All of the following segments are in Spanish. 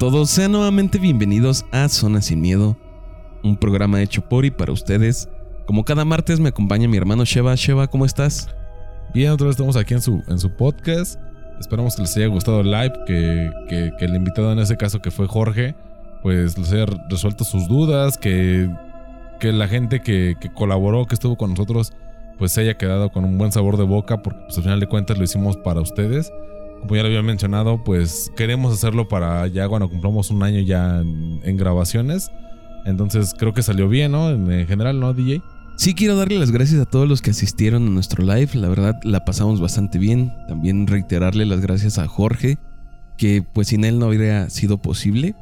Todos, sean nuevamente bienvenidos a Zona Sin Miedo, un programa hecho por y para ustedes. Como cada martes me acompaña mi hermano Sheva. Sheva, ¿cómo estás? Bien, otra vez estamos aquí en su, en su podcast. Esperamos que les haya gustado el live, que, que, que el invitado en ese caso que fue Jorge, pues les haya resuelto sus dudas, que, que la gente que, que colaboró, que estuvo con nosotros, pues se haya quedado con un buen sabor de boca, porque pues al final de cuentas lo hicimos para ustedes. Como ya lo había mencionado, pues queremos hacerlo para ya cuando cumplamos un año ya en, grabaciones. Entonces creo que salió bien, ¿no? En, en general, ¿no, DJ? Sí, quiero darle las gracias a todos los que asistieron a nuestro live. La verdad, la pasamos bastante bien. También reiterarle las gracias a Jorge, que pues sin él no habría sido posible.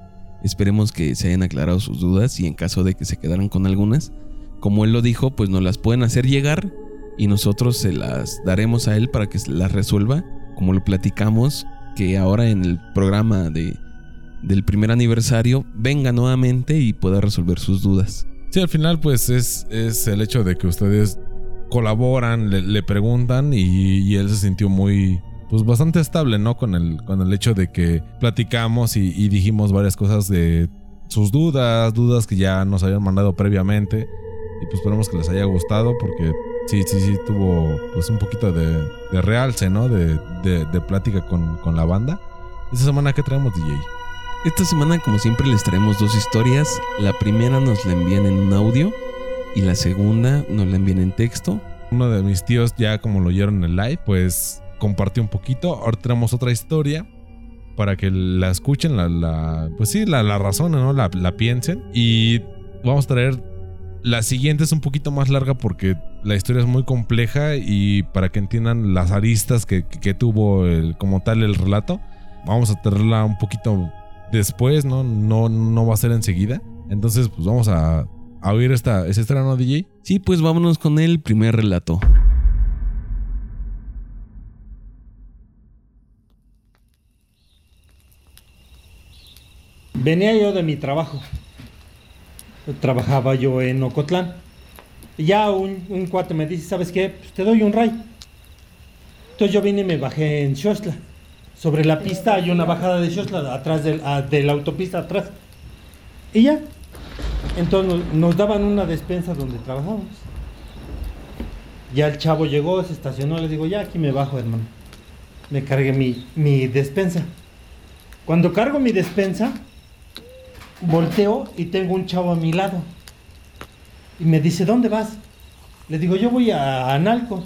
Esperemos que se hayan aclarado sus dudas y en caso de que se quedaran con algunas, como él lo dijo, pues nos las pueden hacer llegar y nosotros se las daremos a él para que las resuelva, como lo platicamos, que ahora en el programa de, del primer aniversario venga nuevamente y pueda resolver sus dudas. Sí, al final pues es, es el hecho de que ustedes colaboran, le, preguntan y, y él se sintió muy, pues bastante estable, ¿no? Con el, con el hecho de que platicamos y, y dijimos varias cosas de sus dudas, dudas que ya nos habían mandado previamente y pues esperemos que les haya gustado porque sí, sí, sí tuvo pues un poquito de, de realce, ¿no? De, de, de plática con, con la banda. Esta semana, ¿qué traemos, DJ? Esta semana, como siempre, les traemos dos historias. La primera nos la envían en un audio y la segunda nos la envían en texto. Uno de mis tíos, ya como lo oyeron en el live, pues compartió un poquito. Ahora tenemos otra historia para que la escuchen, la, la pues sí, la, la razonen, ¿no? La, la piensen. Y vamos a traer la siguiente es un poquito más larga porque la historia es muy compleja y para que entiendan las aristas que, que, que tuvo el, como tal el relato, vamos a tenerla un poquito después, ¿no? No, no va a ser enseguida. Entonces, pues vamos a, a oír esta, esta historia, ¿no, DJ? Sí, pues vámonos con el primer relato. Venía yo de mi trabajo. Trabajaba yo en Ocotlán. Ya un, un cuate me dice, ¿sabes qué? Pues te doy un ray. Entonces yo vine y me bajé en Xochla. Sobre la pista hay una bajada de Xochla, atrás del- a- de la autopista, atrás. Y ya. Entonces nos daban una despensa donde trabajábamos. Ya el chavo llegó, se estacionó, le digo, ya aquí me bajo, hermano. Me cargué mi, mi despensa. Cuando cargo mi despensa, volteo y tengo un chavo a mi lado. Y me dice, ¿dónde vas? Le digo, yo voy a Analco.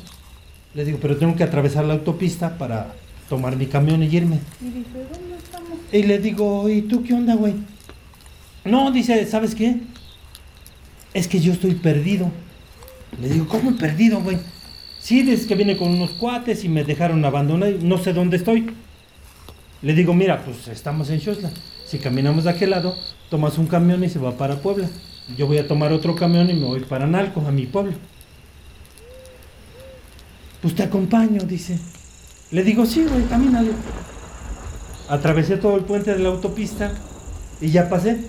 Le digo, pero tengo que atravesar la autopista para tomar mi camión y irme. Y dice, ¿dónde estamos? Y le digo, ¿y tú qué onda, güey? No, dice, ¿sabes qué? Es que yo estoy perdido. Le digo, ¿cómo perdido, güey? Sí, dice que vine con unos cuates y me dejaron abandonado no sé dónde estoy. Le digo, mira, pues estamos en Xosla. Si caminamos de aquel lado, tomas un camión y se va para Puebla. Yo voy a tomar otro camión y me voy para Nalco, a mi pueblo. Pues te acompaño, dice. Le digo, sí, güey, camínale. Atravesé todo el puente de la autopista y ya pasé.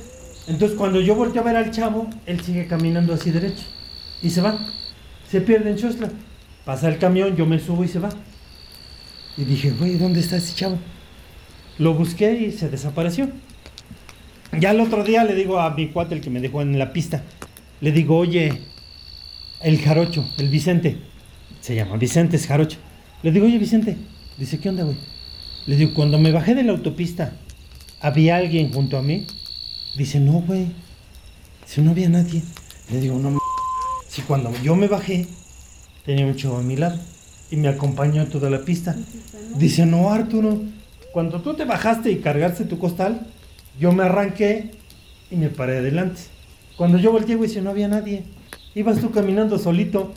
Entonces cuando yo volteo a ver al chavo, él sigue caminando así derecho. Y se va. Se pierde en Chosla. Pasa el camión, yo me subo y se va. Y dije, güey, ¿dónde está ese chavo? Lo busqué y se desapareció. Ya el otro día le digo a mi cuate, el que me dejó en la pista, le digo, oye, el jarocho, el Vicente, se llama Vicente, es jarocho. Le digo, oye, Vicente, dice, ¿qué onda, güey? Le digo, cuando me bajé de la autopista, ¿había alguien junto a mí? Dice, no, güey. Dice, no había nadie. Le digo, no, m-". si cuando yo me bajé, tenía un chavo a mi lado y me acompañó toda la pista. Dice, no, Arturo, cuando tú te bajaste y cargaste tu costal, yo me arranqué y me paré adelante. Cuando yo volteé, güey, si no había nadie, ibas tú caminando solito.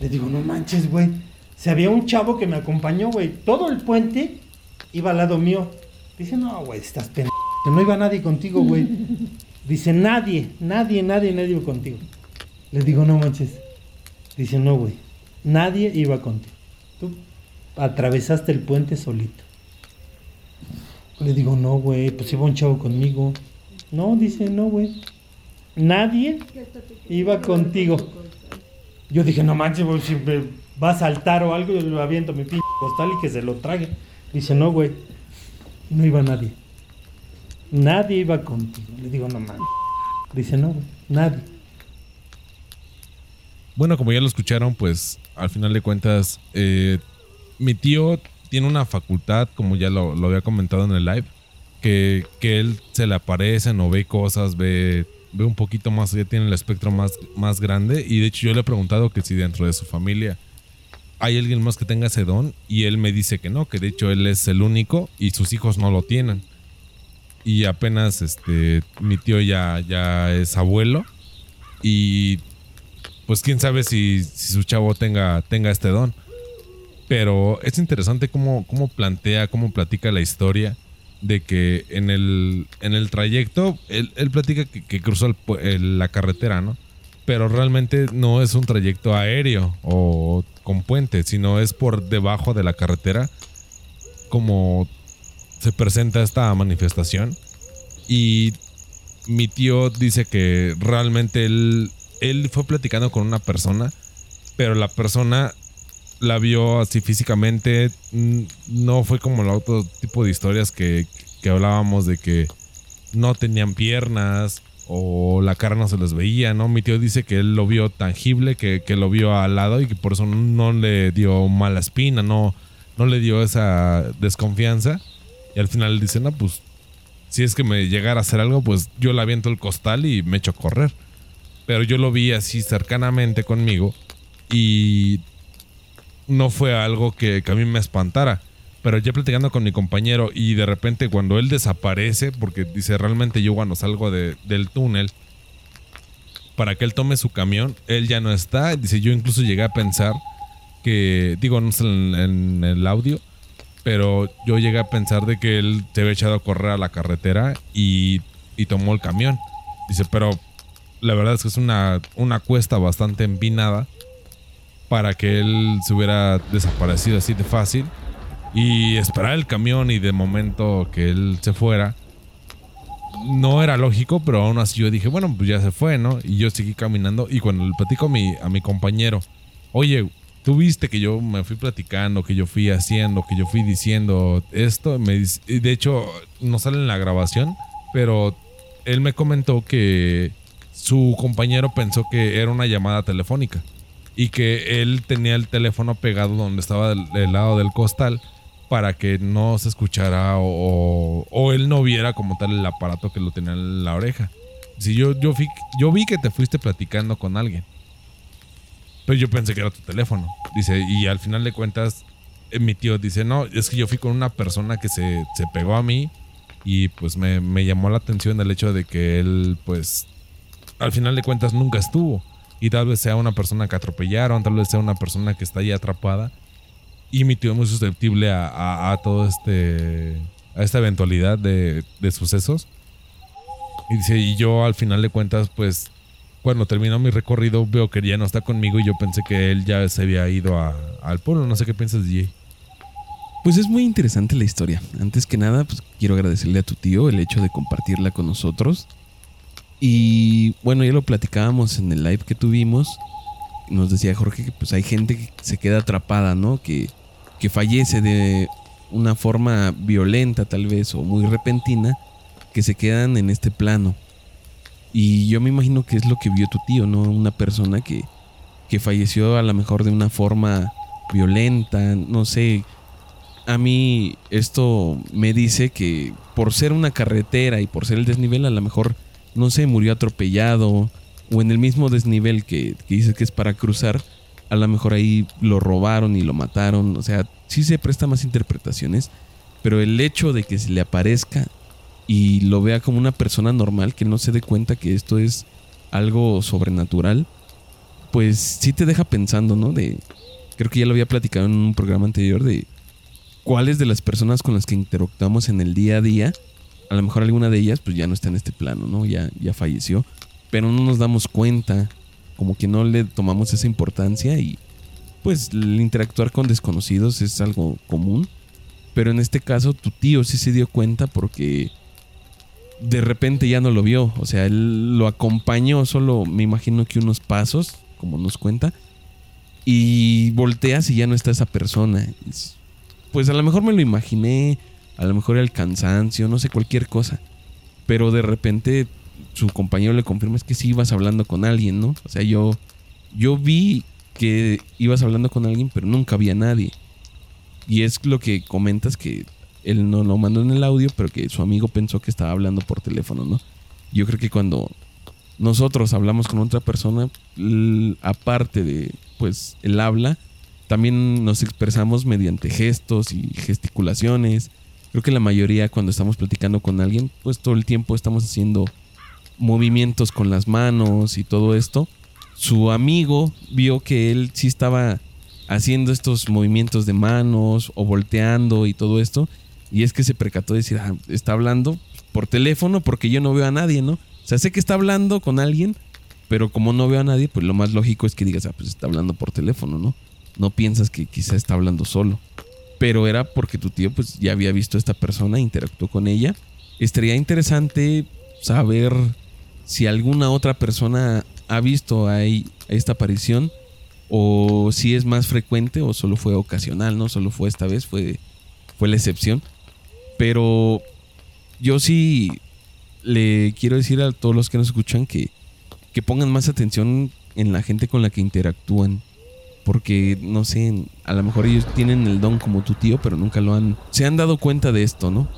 Le digo, no manches, güey. Si había un chavo que me acompañó, güey, todo el puente iba al lado mío. Dice, no, güey, estás pendejo. No iba nadie contigo, güey. Dice, nadie, nadie, nadie, nadie iba contigo. Le digo, no manches. Dice, no, güey. Nadie iba contigo. Tú atravesaste el puente solito. Le digo, no, güey, pues iba un chavo conmigo. No, dice, no, güey. Nadie iba contigo. Yo dije, no manches, güey, si me va a saltar o algo, yo le aviento mi pinche postal y que se lo trague. Dice, no, güey. No iba nadie. Nadie iba contigo. Le digo, no mames. Dice, no, güey, nadie. Bueno, como ya lo escucharon, pues al final de cuentas, eh, mi tío tiene una facultad, como ya lo, había comentado en el live, que, que él se le aparece, no ve cosas, ve, ve un poquito más, ya tiene el espectro más, más grande. Y de hecho yo le he preguntado que si dentro de su familia hay alguien más que tenga ese don y él me dice que no, que de hecho él es el único y sus hijos no lo tienen. Y apenas este mi tío ya, ya es abuelo y pues quién sabe si, si su chavo tenga, tenga este don. Pero es interesante cómo, cómo plantea, cómo platica la historia de que en el, en el trayecto, él, él platica que, que cruzó la carretera, ¿no? Pero realmente no es un trayecto aéreo o con puente, sino es por debajo de la carretera como se presenta esta manifestación. Y mi tío dice que realmente él, él fue platicando con una persona, pero la persona la vio así físicamente. mm, No fue como el otro tipo de historias que, que hablábamos de que no tenían piernas o la cara no se les veía, ¿no? Mi tío dice que él lo vio tangible, que, que lo vio al lado y que por eso no le dio mala espina, no, no le dio esa desconfianza. Y al final dice, no, pues si es que me llegara a hacer algo, pues yo le aviento el costal y me echo a correr. Pero yo lo vi así cercanamente conmigo y no fue algo que, a mí me espantara. Pero ya platicando con mi compañero y de repente cuando él desaparece, porque dice realmente yo cuando salgo de- del túnel, para que él tome su camión, él ya no está. Dice yo incluso llegué a pensar que, digo, no sé en, en el audio, pero yo llegué a pensar de que él se había echado a correr a la carretera y, y tomó el camión. Dice, pero la verdad es que es una, una cuesta bastante empinada para que él se hubiera desaparecido así de fácil y esperar el camión y de momento que él se fuera. No era lógico, pero aún así yo dije, bueno, pues ya se fue, ¿no? Y yo seguí caminando y cuando le platico a mi, compañero, oye, tú viste que yo me fui platicando, que yo fui haciendo, que yo fui diciendo esto, me dice- de hecho no sale en la grabación, pero él me comentó que su compañero pensó que era una llamada telefónica y que él tenía el teléfono pegado donde estaba del, del lado del costal para que no se escuchara o, o- él no viera como tal el aparato que lo tenía en la oreja. Si yo, yo, fui- yo vi que te fuiste platicando con alguien. Pero yo pensé que era tu teléfono. Dice, y al final de cuentas, eh, mi tío dice, no, es que yo fui con una persona que se, se pegó a mí y pues me, me llamó la atención el hecho de que él, pues, al final de cuentas nunca estuvo. Y tal vez sea una persona que atropellaron, tal vez sea una persona que está ahí atrapada. Y mi tío es muy susceptible a, a- todo este. a esta eventualidad de, de sucesos. Y dice, yo al final de cuentas, pues, cuando terminó mi recorrido, veo que ya no está conmigo y yo pensé que él ya se había ido al pueblo. No sé qué piensas, DJ. Pues es muy interesante la historia. Antes que nada, pues quiero agradecerle a tu tío el hecho de compartirla con nosotros. Y bueno, ya lo platicábamos en el live que tuvimos. Nos decía Jorge que pues hay gente que se queda atrapada, ¿no? Que, que fallece de una forma violenta tal vez o muy repentina, que se quedan en este plano. Y yo me imagino que es lo que vio tu tío, ¿no? Una persona que, que falleció a lo mejor de una forma violenta, no sé, a mí esto me dice que por ser una carretera y por ser el desnivel, a lo mejor, no sé, murió atropellado o en el mismo desnivel que, que dices que es para cruzar, a lo mejor ahí lo robaron y lo mataron. O sea, sí se presta más interpretaciones, pero el hecho de que se le aparezca y lo vea como una persona normal, que no se dé cuenta que esto es algo sobrenatural, pues sí te deja pensando, ¿no? De, creo que ya lo había platicado en un programa anterior de cuáles de las personas con las que interactuamos en el día a día, a lo mejor alguna de ellas pues ya no está en este plano, ¿no? Ya, ya falleció, pero no nos damos cuenta, como que no le tomamos esa importancia y pues el interactuar con desconocidos es algo común, pero en este caso tu tío sí se dio cuenta porque de repente ya no lo vio, o sea, él lo acompañó solo, me imagino que unos pasos, como nos cuenta, y volteas y ya no está esa persona. Pues a lo mejor me lo imaginé, a lo mejor el cansancio, no sé, cualquier cosa. pero de repente su compañero le confirma es que sí ibas hablando con alguien, ¿no? O sea, yo, yo vi que ibas hablando con alguien, pero nunca había nadie. Y es lo que comentas que él no lo mandó en el audio, pero que su amigo pensó que estaba hablando por teléfono, ¿no? Yo creo que cuando nosotros hablamos con otra persona, aparte de pues el habla, también nos expresamos mediante gestos y gesticulaciones. Creo que la mayoría cuando estamos platicando con alguien, pues todo el tiempo estamos haciendo movimientos con las manos y todo esto. Su amigo vio que él sí estaba haciendo estos movimientos de manos o volteando y todo esto. Y es que se percató de decir, ah, está hablando por teléfono porque yo no veo a nadie, ¿no? sea, sé que está hablando con alguien, pero como no veo a nadie, pues lo más lógico es que digas, ah, pues está hablando por teléfono, ¿no? No piensas que quizá está hablando solo. Pero era porque tu tío pues ya había visto esta persona, interactuó con ella. Estaría interesante saber si alguna otra persona ha visto a esta aparición o si es más frecuente o solo fue ocasional, ¿no? Solo fue esta vez, fue, fue la excepción. Pero yo sí le quiero decir a todos los que nos escuchan que, que pongan más atención en la gente con la que interactúan. Porque, no sé, a lo mejor ellos tienen el don como tu tío, pero nunca lo han... Se han dado cuenta de esto, ¿no?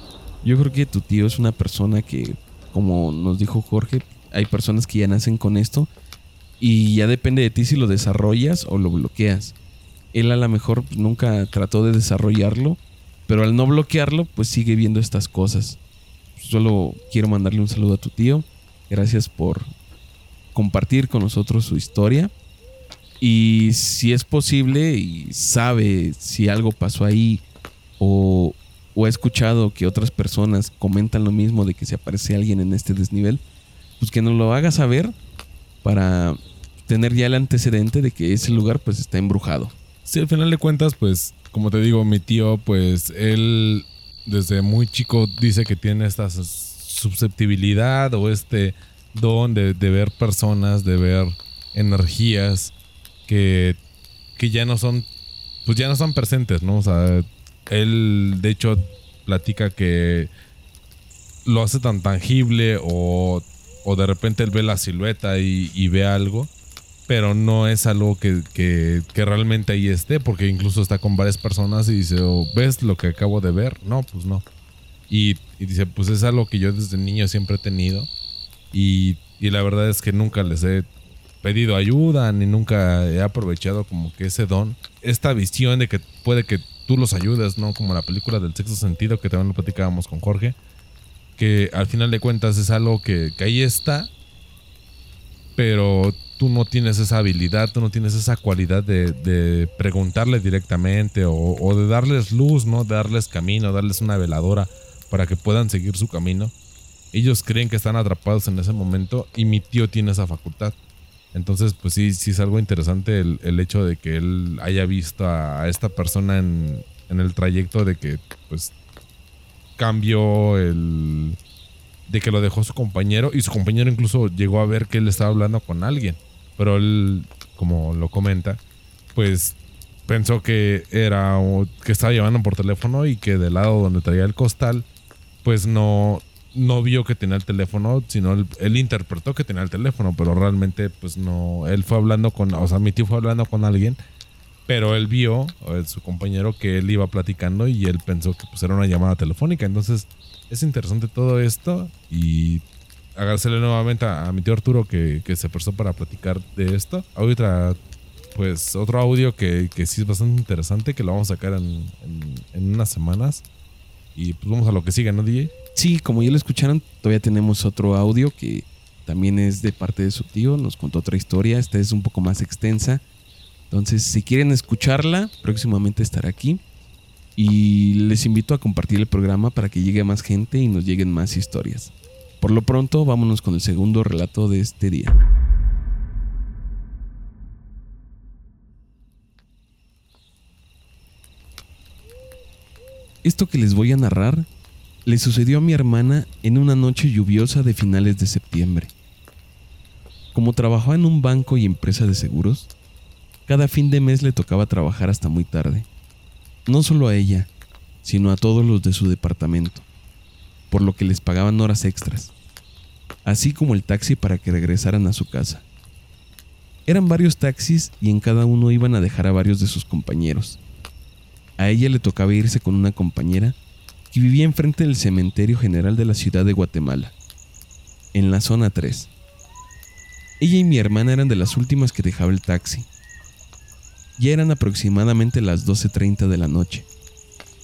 Yo creo que tu tío es una persona que, como nos dijo Jorge, hay personas que ya nacen con esto y ya depende de ti si lo desarrollas o lo bloqueas. Él a lo mejor nunca trató de desarrollarlo, pero al no bloquearlo, pues sigue viendo estas cosas solo quiero mandarle un saludo a tu tío. Gracias por compartir con nosotros su historia. Y si es posible y sabe si algo pasó ahí o, o ha escuchado que otras personas comentan lo mismo de que se aparece alguien en este desnivel, pues que nos lo haga saber para tener ya el antecedente de que ese lugar pues está embrujado. Sí, al final de cuentas, pues, como te digo, mi tío, pues, él desde muy chico dice que tiene esta susceptibilidad o este don de, ver personas, de ver energías que, que ya no son, pues ya no están presentes, ¿no? O sea, él de hecho platica que lo hace tan tangible o, o de repente él ve la silueta y, y ve algo pero no es algo que, realmente ahí esté, porque incluso está con varias personas y dice, oh, ¿ves lo que acabo de ver? No, pues no. Y, dice, pues es algo que yo desde niño siempre he tenido y, la verdad es que nunca les he pedido ayuda ni nunca he aprovechado como que ese don, esta visión de que puede que tú los ayudes, ¿no? Como la película del sexto sentido que también lo platicábamos con Jorge, que al final de cuentas es algo que, que ahí está, pero tú no tienes esa habilidad, tú no tienes esa cualidad de, preguntarle directamente o, de darles luz, ¿no? De darles camino, darles una veladora para que puedan seguir su camino. Ellos creen que están atrapados en ese momento y mi tío tiene esa facultad. Entonces, pues sí, sí es algo interesante el, hecho de que él haya visto a, esta persona en, en el trayecto de que, pues, cambió el, de que lo dejó su compañero y su compañero incluso llegó a ver que él estaba hablando con alguien. Pero él, como lo comenta, pues pensó que era que estaba llevando por teléfono y que del lado donde traía el costal, pues no, no vio que tenía el teléfono, sino él, interpretó que tenía el teléfono, pero realmente pues no, él fue hablando con, o sea, mi tío fue hablando con alguien, pero él vio, su compañero, que él iba platicando y él pensó que pues era una llamada telefónica, entonces es interesante todo esto y agradecerle nuevamente a, mi tío Arturo que, se prestó para platicar de esto. Ahorita, pues otro audio que, sí es bastante interesante, que lo vamos a sacar en, unas semanas. Y pues vamos a lo que sigue, ¿no, DJ? Sí, como ya lo escucharon, todavía tenemos otro audio que también es de parte de su tío, nos contó otra historia, esta es un poco más extensa. Entonces, si quieren escucharla, próximamente estará aquí. Y les invito a compartir el programa para que llegue más gente y nos lleguen más historias. Por lo pronto, vámonos con el segundo relato de este día. Esto que les voy a narrar le sucedió a mi hermana en una noche lluviosa de finales de septiembre. Como trabajaba en un banco y empresa de seguros, cada fin de mes le tocaba trabajar hasta muy tarde. No solo a ella, sino a todos los de su departamento por lo que les pagaban horas extras. así como el taxi para que regresaran a su casa. Eran varios taxis y en cada uno iban a dejar a varios de sus compañeros. A ella le tocaba irse con una compañera que vivía enfrente del cementerio general de la ciudad de Guatemala, en la zona 3. Ella y mi hermana eran de las últimas que dejaba el taxi. Ya eran aproximadamente las 12.30 de la noche.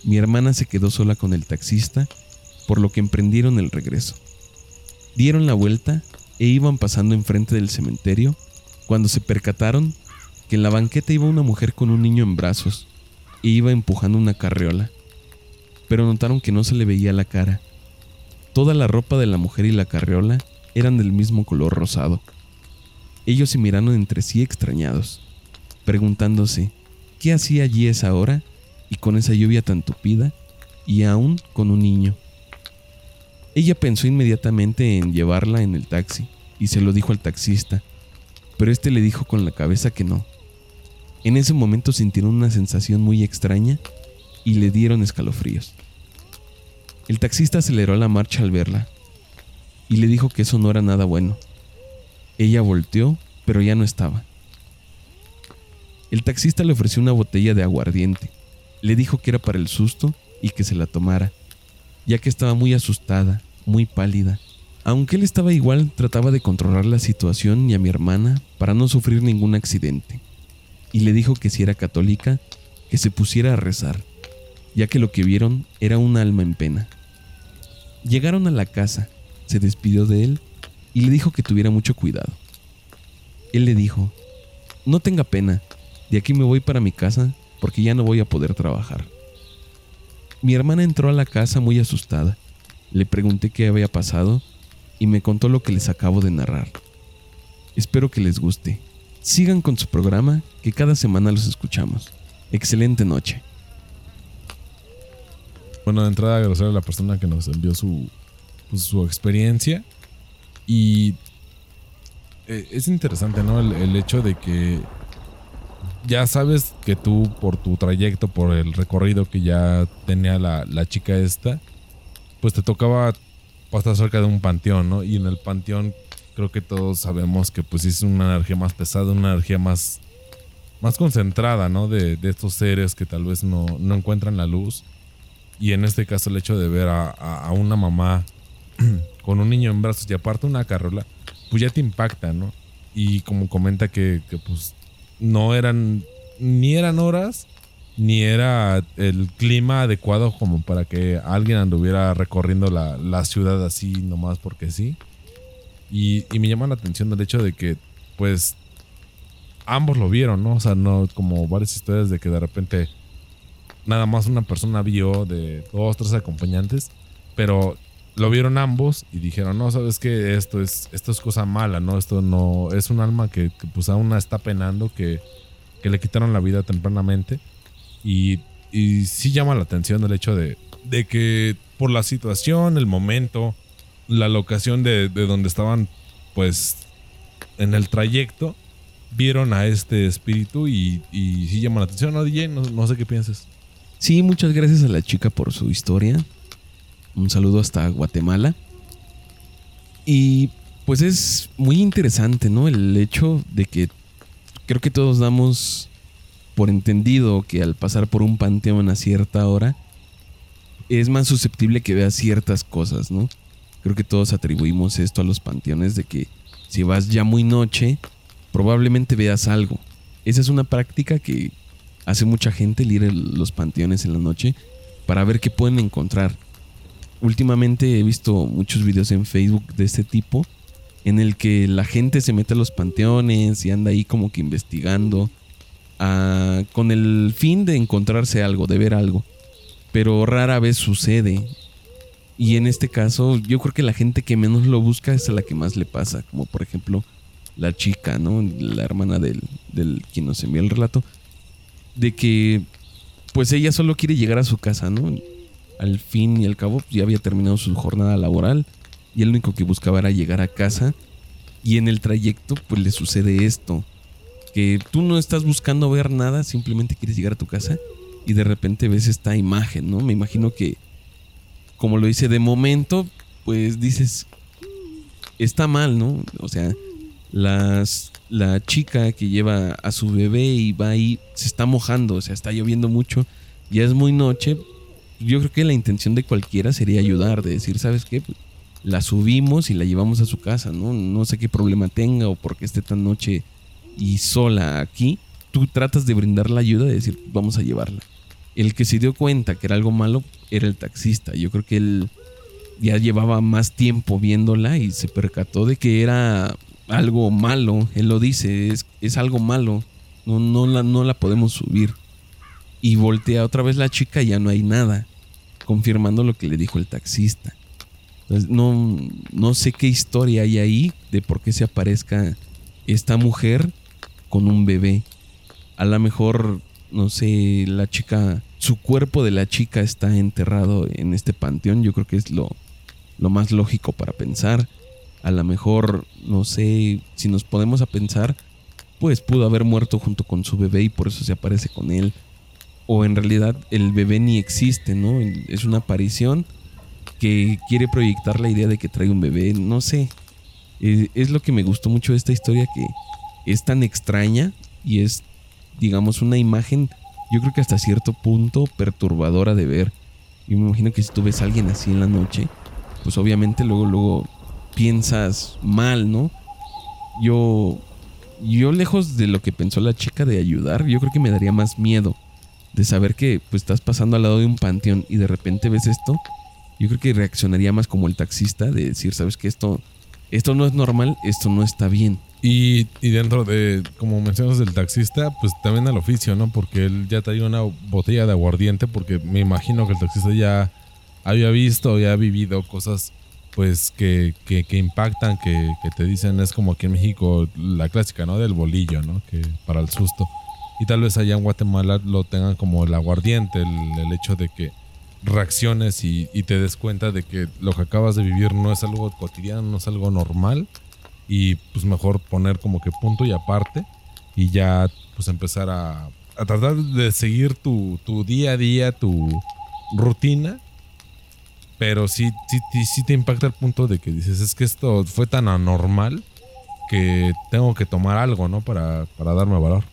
Mi hermana se quedó sola con el taxista, por lo que emprendieron el regreso. Dieron la vuelta e iban pasando enfrente del cementerio cuando se percataron que en la banqueta iba una mujer con un niño en brazos e iba empujando una carriola, pero notaron que no se le veía la cara. Toda la ropa de la mujer y la carriola eran del mismo color rosado. Ellos se miraron entre sí extrañados, preguntándose qué hacía allí esa hora y con esa lluvia tan tupida y aún con un niño. Ella pensó inmediatamente en llevarla en el taxi y se lo dijo al taxista, pero este le dijo con la cabeza que no. En ese momento sintieron una sensación muy extraña y le dieron escalofríos. El taxista aceleró la marcha al verla y le dijo que eso no era nada bueno. Ella volteó, pero ya no estaba. El taxista le ofreció una botella de aguardiente. Le dijo que era para el susto y que se la tomara, ya que estaba muy asustada, muy pálida aunque él estaba igual, trataba de controlar la situación y a mi hermana para no sufrir ningún accidente. Y le dijo que si era católica, que se pusiera a rezar, ya que lo que vieron era un alma en pena. Llegaron a la casa, se despidió de él y le dijo que tuviera mucho cuidado. Él le dijo, no tenga pena, de aquí me voy para mi casa porque ya no voy a poder trabajar. Mi hermana entró a la casa muy asustada. Le pregunté qué había pasado y me contó lo que les acabo de narrar. Espero que les guste. Sigan con su programa, que cada semana los escuchamos. Excelente noche. Bueno, de entrada agradecer a la persona que nos envió su, pues, su experiencia. Y eh, es interesante, ¿no? El, hecho de que ya sabes que tú, por tu trayecto, por el recorrido que ya tenía la, la chica esta, pues te tocaba estar cerca de un panteón, ¿no? Y en el panteón creo que todos sabemos que pues es una energía más pesada, una energía más, más concentrada, ¿no? De, estos seres que tal vez no, encuentran la luz. Y en este caso el hecho de ver a, una mamá con un niño en brazos y aparte una carrola, pues ya te impacta, ¿no? Y como comenta que, que pues no eran, ni eran horas, ni era el clima adecuado como para que alguien anduviera recorriendo la, ciudad así nomás porque sí. Y, me llama la atención el hecho de que, pues, ambos lo vieron, ¿no? O sea, no como varias historias de que de repente nada más una persona vio de dos, tres acompañantes, pero lo vieron ambos y dijeron, no, sabes que esto es, esto es cosa mala, ¿no? Esto no, es un alma que, pues aún está penando, que, que le quitaron la vida tempranamente y, y sí llama la atención el hecho de, de que por la situación, el momento, la locación de, donde estaban, pues, en el trayecto, vieron a este espíritu y, y sí llama la atención, ¿no, DJ? No, sé qué piensas. Sí, muchas gracias a la chica por su historia. Un saludo hasta Guatemala. Y pues es muy interesante, ¿no? El hecho de que creo que todos damos por entendido que al pasar por un panteón a cierta hora es más susceptible que veas ciertas cosas, ¿no? Creo que todos atribuimos esto a los panteones de que si vas ya muy noche, probablemente veas algo. Esa es una práctica que hace mucha gente el ir los panteones en la noche para ver qué pueden encontrar. Últimamente he visto muchos videos en Facebook de este tipo en el que la gente se mete a los panteones y anda ahí como que investigando con el fin de encontrarse algo, de ver algo. Pero rara vez sucede. Y en este caso, yo creo que la gente que menos lo busca es a la que más le pasa. Como por ejemplo, la chica, ¿no? La hermana del, del quien nos envió el relato. De que, pues ella solo quiere llegar a su casa, ¿no? Al fin y al cabo, ya había terminado su jornada laboral. Y el único que buscaba era llegar a casa. Y en el trayecto, pues le sucede esto que tú no estás buscando ver nada, simplemente quieres llegar a tu casa y de repente ves esta imagen, ¿no? Me imagino que, como lo dice de momento, pues dices, está mal, ¿no? O sea, las, la chica que lleva a su bebé y va ahí, se está mojando, o sea, está lloviendo mucho, ya es muy noche. Yo creo que la intención de cualquiera sería ayudar, de decir, ¿sabes qué? Pues, la subimos y la llevamos a su casa, ¿no? No sé qué problema tenga o por qué esté tan noche y sola aquí. Tú tratas de brindar la ayuda, de decir, vamos a llevarla. El que se dio cuenta que era algo malo era el taxista. Yo creo que él ya llevaba más tiempo viéndola y se percató de que era algo malo. Él lo dice, es, es algo malo. No, no, la, no la podemos subir. Y voltea otra vez la chica y ya no hay nada. Confirmando lo que le dijo el taxista. Entonces, no, no sé qué historia hay ahí de por qué se aparezca esta mujer con un bebé. A lo mejor, no sé, la chica, su cuerpo de la chica está enterrado en este panteón. Yo creo que es lo, lo más lógico para pensar. A lo mejor, no sé, si nos podemos a pensar, pues pudo haber muerto junto con su bebé y por eso se aparece con él. O en realidad el bebé ni existe, ¿no? Es una aparición que quiere proyectar la idea de que trae un bebé, no sé. Eh, es lo que me gustó mucho de esta historia que es tan extraña y es, digamos, una imagen, yo creo que hasta cierto punto perturbadora de ver. Yo me imagino que si tú ves a alguien así en la noche, pues obviamente luego, luego piensas mal, ¿no? Yo, yo lejos de lo que pensó la chica de ayudar, yo creo que me daría más miedo de saber que pues estás pasando al lado de un panteón y de repente ves esto. Yo creo que reaccionaría más como el taxista de decir, sabes que esto, esto no es normal, esto no está bien. Y, y, dentro de, como mencionas del taxista, pues también al oficio, ¿no? Porque él ya traía una botella de aguardiente, porque me imagino que el taxista ya había visto, ya ha vivido cosas pues que, que, que impactan, que, que, te dicen, es como aquí en México la clásica, ¿no? Del bolillo, ¿no? Que para el susto. Y tal vez allá en Guatemala lo tengan como el aguardiente, el, el hecho de que reacciones y, y, te des cuenta de que lo que acabas de vivir no es algo cotidiano, no es algo normal. Y pues mejor poner como que punto y aparte y ya pues empezar a, a tratar de seguir tu, tu día a día, tu rutina pero sí, sí, sí, te impacta el punto de que dices, es que esto fue tan anormal que tengo que tomar algo, ¿no? Para, para darme valor.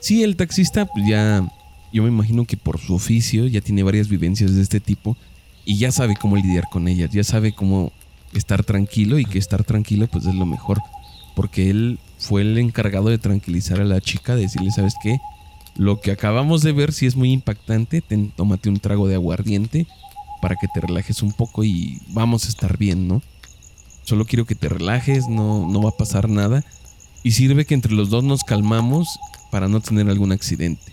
Sí, el taxista pues, ya, yo me imagino que por su oficio ya tiene varias vivencias de este tipo y ya sabe cómo lidiar con ellas, ya sabe cómo estar tranquilo y que estar tranquilo pues es lo mejor. Porque él fue el encargado de tranquilizar a la chica, de decirle, ¿sabes qué? Lo que acabamos de ver sí es muy impactante, tómate un trago de aguardiente para que te relajes un poco y vamos a estar bien, ¿no? Solo quiero que te relajes, no, no va a pasar nada. Y sirve que entre los dos nos calmamos para no tener algún accidente.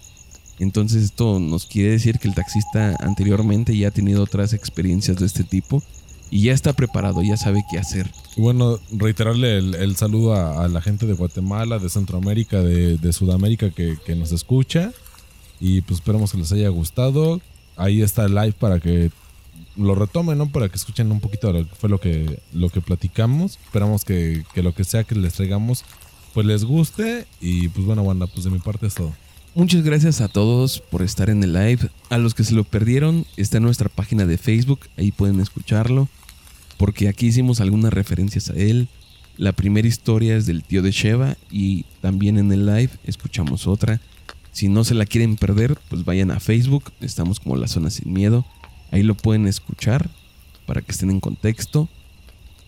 Entonces esto nos quiere decir que el taxista anteriormente ya ha tenido otras experiencias de este tipo y ya está preparado, ya sabe qué hacer. Bueno, reiterarle el, saludo a, la gente de Guatemala, de Centroamérica, de, de Sudamérica que, que, nos escucha. Y pues esperamos que les haya gustado. Ahí está el live para que lo retomen, ¿no? Para que escuchen un poquito de lo que fue lo que, lo que platicamos. Esperamos que, que lo que sea que les traigamos, pues les guste. Y pues bueno, Wanda, pues de mi parte es todo. Muchas gracias a todos por estar en el live. A los que se lo perdieron, está en nuestra página de Facebook, ahí pueden escucharlo. Porque aquí hicimos algunas referencias a él. La primera historia es del tío de Sheva y también en el live escuchamos otra. Si no se la quieren perder, pues vayan a Facebook, estamos como la zona sin miedo. Ahí lo pueden escuchar para que estén en contexto.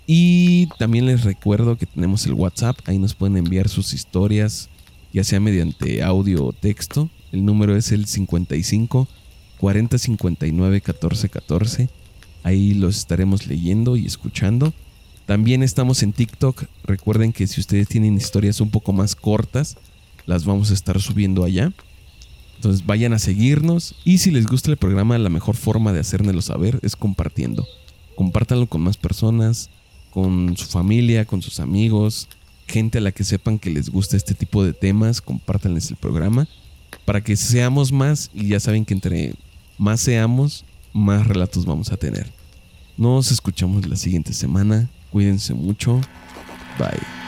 Y también les recuerdo que tenemos el WhatsApp. Ahí nos pueden enviar sus historias, ya sea mediante audio o texto. El número es el 55 40 59 14 14. Ahí los estaremos leyendo y escuchando. También estamos en TikTok. Recuerden que si ustedes tienen historias un poco más cortas, las vamos a estar subiendo allá. Entonces vayan a seguirnos y si les gusta el programa, la mejor forma de hacérnoslo saber es compartiendo. Compártanlo con más personas, con su familia, con sus amigos, gente a la que sepan que les gusta este tipo de temas, compártanles el programa para que seamos más y ya saben que entre más seamos, más relatos vamos a tener. Nos escuchamos la siguiente semana. Cuídense mucho. Bye.